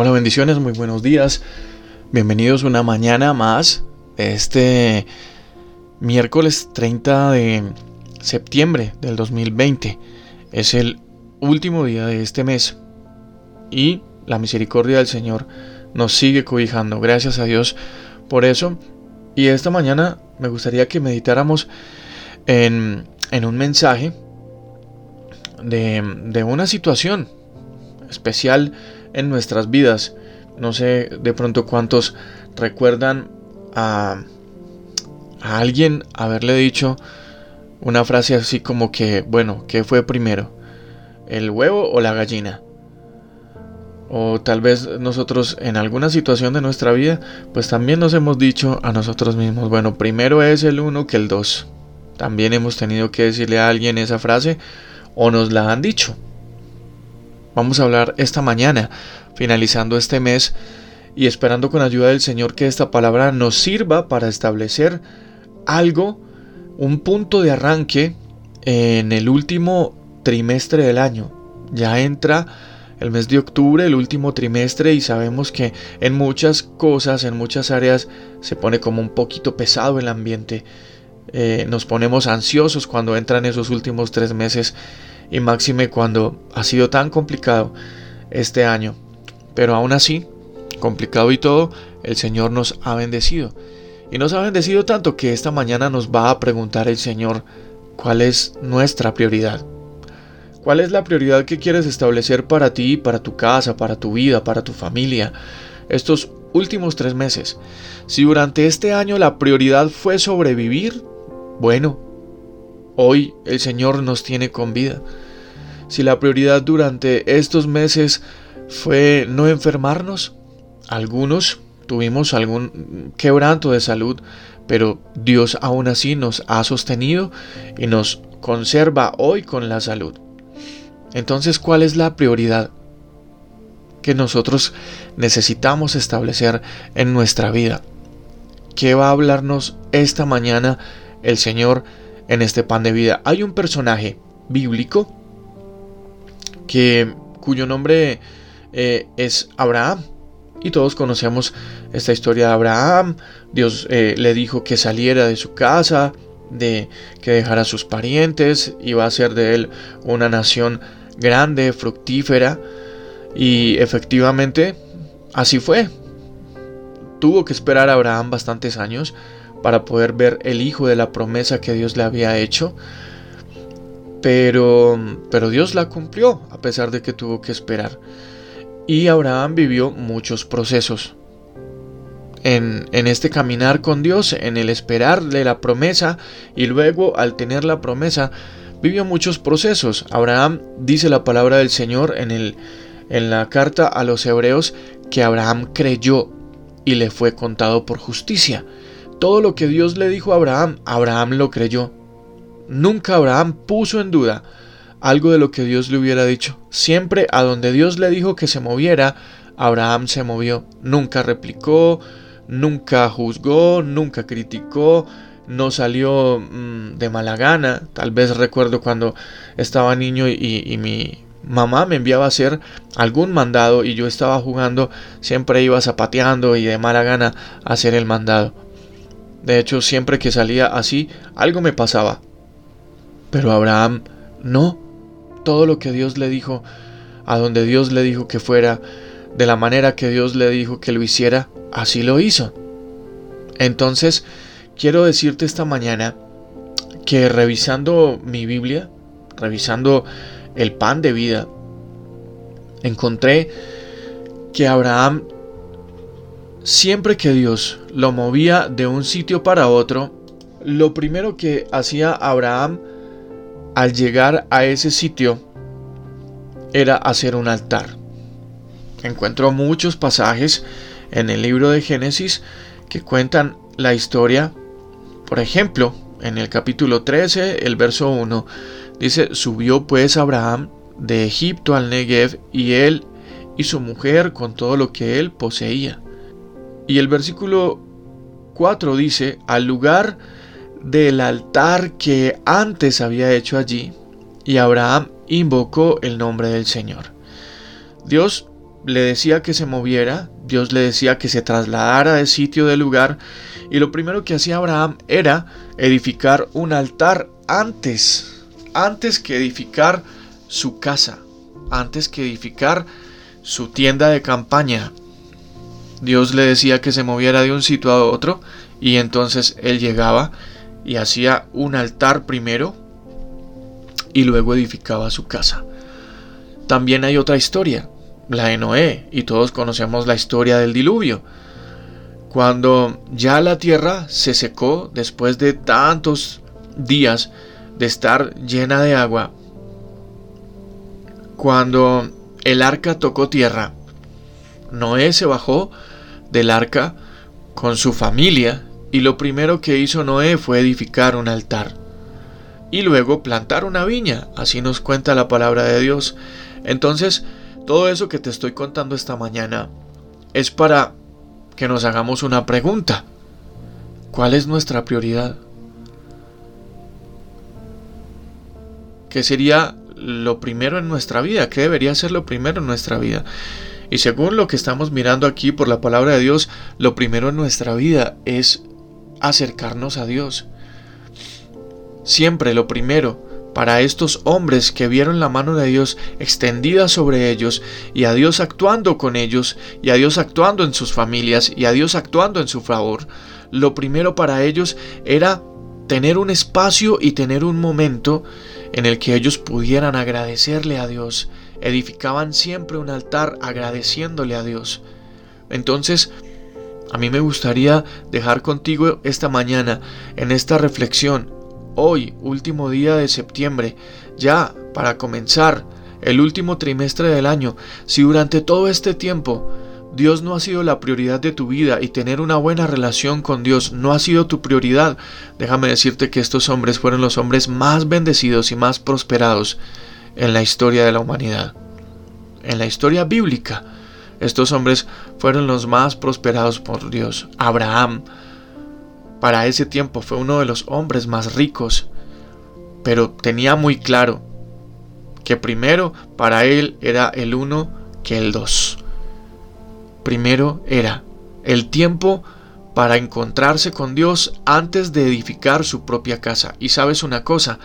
Hola, bendiciones, muy buenos días. Bienvenidos una mañana más este miércoles 30 de septiembre del 2020. Es el último día de este mes y la misericordia del Señor nos sigue cobijando. Gracias a Dios por eso. Y esta mañana me gustaría que meditáramos en, un mensaje de una situación especial en nuestras vidas. No sé de pronto cuántos recuerdan a, alguien haberle dicho una frase así como que, bueno, ¿qué fue primero? ¿El huevo o la gallina? O tal vez nosotros en alguna situación de nuestra vida, pues también nos hemos dicho a nosotros mismos, bueno, primero es el uno que el dos. También hemos tenido que decirle a alguien esa frase o nos la han dicho. Vamos a hablar esta mañana, finalizando este mes y esperando con ayuda del Señor que esta palabra nos sirva para establecer algo, un punto de arranque en el último trimestre del año. Ya entra el mes de octubre, el último trimestre, y sabemos que en muchas cosas, en muchas áreas, se pone como un poquito pesado el ambiente. Eh, nos ponemos ansiosos cuando entran esos últimos tres meses y máxime cuando ha sido tan complicado este año. Pero aún así, complicado y todo, el Señor nos ha bendecido. Y nos ha bendecido tanto que esta mañana nos va a preguntar el Señor cuál es nuestra prioridad. ¿Cuál es la prioridad que quieres establecer para ti, para tu casa, para tu vida, para tu familia? Estos últimos tres meses. Si durante este año la prioridad fue sobrevivir, bueno, Hoy el Señor nos tiene con vida. Si la prioridad durante estos meses fue no enfermarnos, algunos tuvimos algún quebranto de salud, pero Dios aún así nos ha sostenido y nos conserva hoy con la salud. Entonces, ¿cuál es la prioridad que nosotros necesitamos establecer en nuestra vida? ¿Qué va a hablarnos esta mañana el Señor? En este pan de vida. Hay un personaje bíblico que, cuyo nombre eh, es Abraham. Y todos conocemos esta historia de Abraham. Dios eh, le dijo que saliera de su casa, de que dejara a sus parientes, iba a ser de él una nación grande, fructífera. Y efectivamente, así fue. Tuvo que esperar a Abraham bastantes años para poder ver el hijo de la promesa que Dios le había hecho. Pero, pero Dios la cumplió a pesar de que tuvo que esperar. Y Abraham vivió muchos procesos. En, en, este caminar con Dios, en el esperarle la promesa y luego al tener la promesa, vivió muchos procesos. Abraham dice la palabra del Señor en, el, en la carta a los hebreos que Abraham creyó y le fue contado por justicia. Todo lo que Dios le dijo a Abraham, Abraham lo creyó. Nunca Abraham puso en duda algo de lo que Dios le hubiera dicho. Siempre a donde Dios le dijo que se moviera, Abraham se movió. Nunca replicó, nunca juzgó, nunca criticó, no salió mm, de mala gana. Tal vez recuerdo cuando estaba niño y, y, mi mamá me enviaba a hacer algún mandado y yo estaba jugando, siempre iba zapateando y de mala gana a hacer el mandado. De hecho, siempre que salía así, algo me pasaba. Pero Abraham, no. Todo lo que Dios le dijo, a donde Dios le dijo que fuera, de la manera que Dios le dijo que lo hiciera, así lo hizo. Entonces, quiero decirte esta mañana que revisando mi Biblia, revisando el pan de vida, encontré que Abraham Siempre que Dios lo movía de un sitio para otro, lo primero que hacía Abraham al llegar a ese sitio era hacer un altar. Encuentro muchos pasajes en el libro de Génesis que cuentan la historia. Por ejemplo, en el capítulo 13, el verso 1, dice, subió pues Abraham de Egipto al Negev y él y su mujer con todo lo que él poseía. Y el versículo 4 dice, al lugar del altar que antes había hecho allí, y Abraham invocó el nombre del Señor. Dios le decía que se moviera, Dios le decía que se trasladara de sitio de lugar, y lo primero que hacía Abraham era edificar un altar antes, antes que edificar su casa, antes que edificar su tienda de campaña. Dios le decía que se moviera de un sitio a otro, y entonces él llegaba y hacía un altar primero y luego edificaba su casa. También hay otra historia, la de Noé, y todos conocemos la historia del diluvio. Cuando ya la tierra se secó después de tantos días de estar llena de agua, cuando el arca tocó tierra, Noé se bajó del arca con su familia y lo primero que hizo Noé fue edificar un altar y luego plantar una viña, así nos cuenta la palabra de Dios. Entonces, todo eso que te estoy contando esta mañana es para que nos hagamos una pregunta. ¿Cuál es nuestra prioridad? ¿Qué sería lo primero en nuestra vida? ¿Qué debería ser lo primero en nuestra vida? Y según lo que estamos mirando aquí por la palabra de Dios, lo primero en nuestra vida es acercarnos a Dios. Siempre lo primero para estos hombres que vieron la mano de Dios extendida sobre ellos y a Dios actuando con ellos y a Dios actuando en sus familias y a Dios actuando en su favor, lo primero para ellos era tener un espacio y tener un momento en el que ellos pudieran agradecerle a Dios. Edificaban siempre un altar agradeciéndole a Dios. Entonces, a mí me gustaría dejar contigo esta mañana en esta reflexión hoy, último día de septiembre, ya para comenzar el último trimestre del año, si durante todo este tiempo Dios no ha sido la prioridad de tu vida y tener una buena relación con Dios no ha sido tu prioridad, déjame decirte que estos hombres fueron los hombres más bendecidos y más prosperados en la historia de la humanidad. En la historia bíblica, estos hombres fueron los más prosperados por Dios. Abraham, para ese tiempo fue uno de los hombres más ricos, pero tenía muy claro que primero para él era el uno que el dos. Primero era el tiempo para encontrarse con Dios antes de edificar su propia casa. Y sabes una cosa,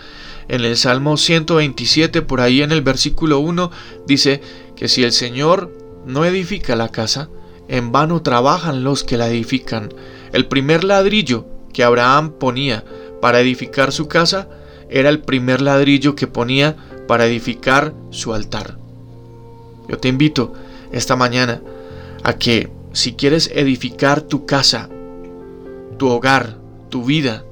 en el Salmo 127, por ahí en el versículo 1, dice que si el Señor no edifica la casa, en vano trabajan los que la edifican. El primer ladrillo que Abraham ponía para edificar su casa era el primer ladrillo que ponía para edificar su altar. Yo te invito esta mañana a que si quieres edificar tu casa, tu hogar, tu vida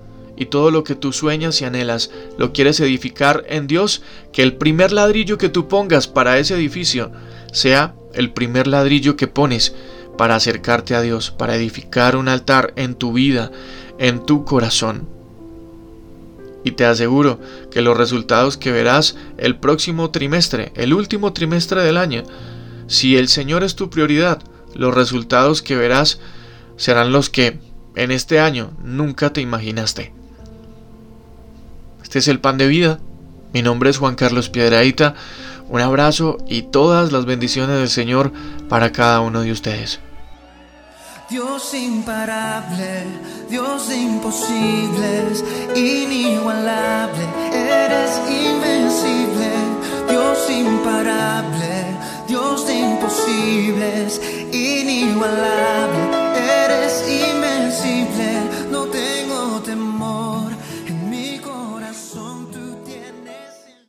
y todo lo que tú sueñas y anhelas, lo quieres edificar en Dios, que el primer ladrillo que tú pongas para ese edificio sea el primer ladrillo que pones para acercarte a Dios, para edificar un altar en tu vida, en tu corazón. Y te aseguro que los resultados que verás el próximo trimestre, el último trimestre del año, si el Señor es tu prioridad, los resultados que verás serán los que en este año nunca te imaginaste. Este es el pan de vida. Mi nombre es Juan Carlos Piedraíta. Un abrazo y todas las bendiciones del Señor para cada uno de ustedes. Dios imparable, Dios de imposibles, inigualable, eres invencible. Dios imparable, Dios de imposibles, inigualable.